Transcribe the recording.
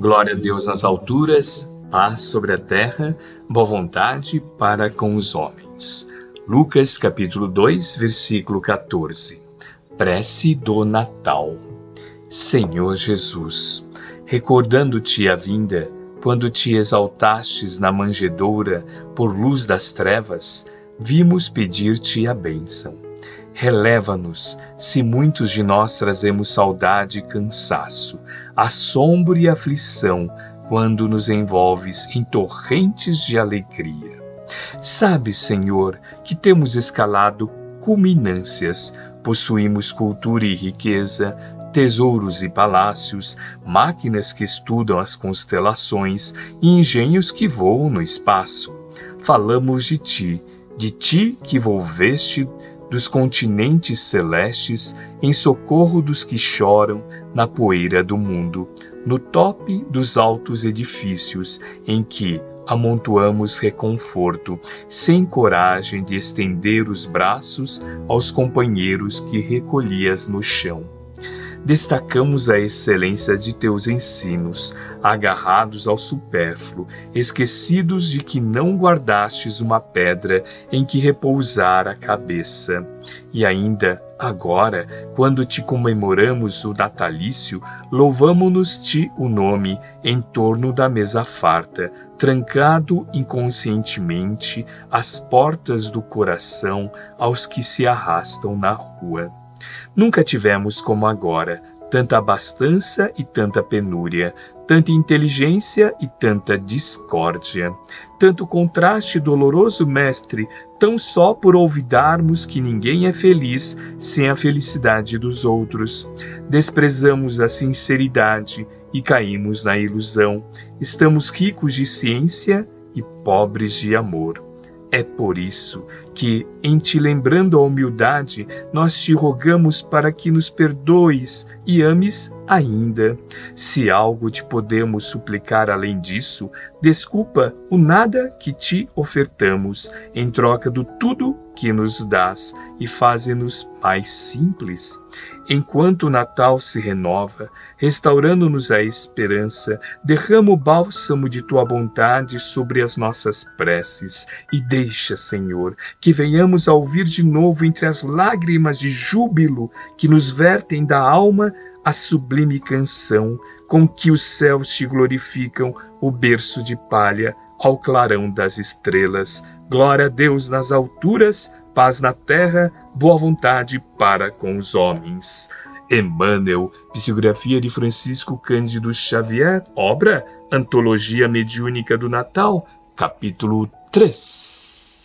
Glória a Deus nas alturas, paz sobre a terra, boa vontade para com os homens. Lucas capítulo 2, versículo 14. Prece do Natal. Senhor Jesus, recordando-te a vinda, quando te exaltastes na manjedoura por luz das trevas, vimos pedir-te a bênção. Releva-nos, se muitos de nós trazemos saudade e cansaço, assombro e aflição quando nos envolves em torrentes de alegria. Sabes, Senhor, que temos escalado culminâncias, possuímos cultura e riqueza, tesouros e palácios, máquinas que estudam as constelações e engenhos que voam no espaço. Falamos de ti, de ti que volveste dos continentes celestes em socorro dos que choram na poeira do mundo, no tope dos altos edifícios em que amontoamos reconforto, sem coragem de estender os braços aos companheiros que recolhias no chão destacamos a excelência de teus ensinos, agarrados ao supérfluo, esquecidos de que não guardastes uma pedra em que repousar a cabeça. E ainda, agora, quando te comemoramos o natalício, louvamo-nos-te o nome em torno da mesa farta, trancado inconscientemente as portas do coração aos que se arrastam na rua. Nunca tivemos como agora tanta abastança e tanta penúria, tanta inteligência e tanta discórdia, tanto contraste doloroso, mestre, tão só por olvidarmos que ninguém é feliz sem a felicidade dos outros. Desprezamos a sinceridade e caímos na ilusão. Estamos ricos de ciência e pobres de amor. É por isso que, em te lembrando a humildade, nós te rogamos para que nos perdoes e ames ainda. Se algo te podemos suplicar além disso, desculpa o nada que te ofertamos, em troca do tudo que nos dás, e faze-nos mais simples. Enquanto o Natal se renova, restaurando-nos a esperança, derrama o bálsamo de tua bondade sobre as nossas preces e deixa, Senhor, que venhamos a ouvir de novo entre as lágrimas de júbilo que nos vertem da alma a sublime canção com que os céus te glorificam, o berço de palha ao clarão das estrelas. Glória a Deus nas alturas paz na terra, boa vontade para com os homens. Emmanuel, psicografia de Francisco Cândido Xavier, obra Antologia Mediúnica do Natal, capítulo 3.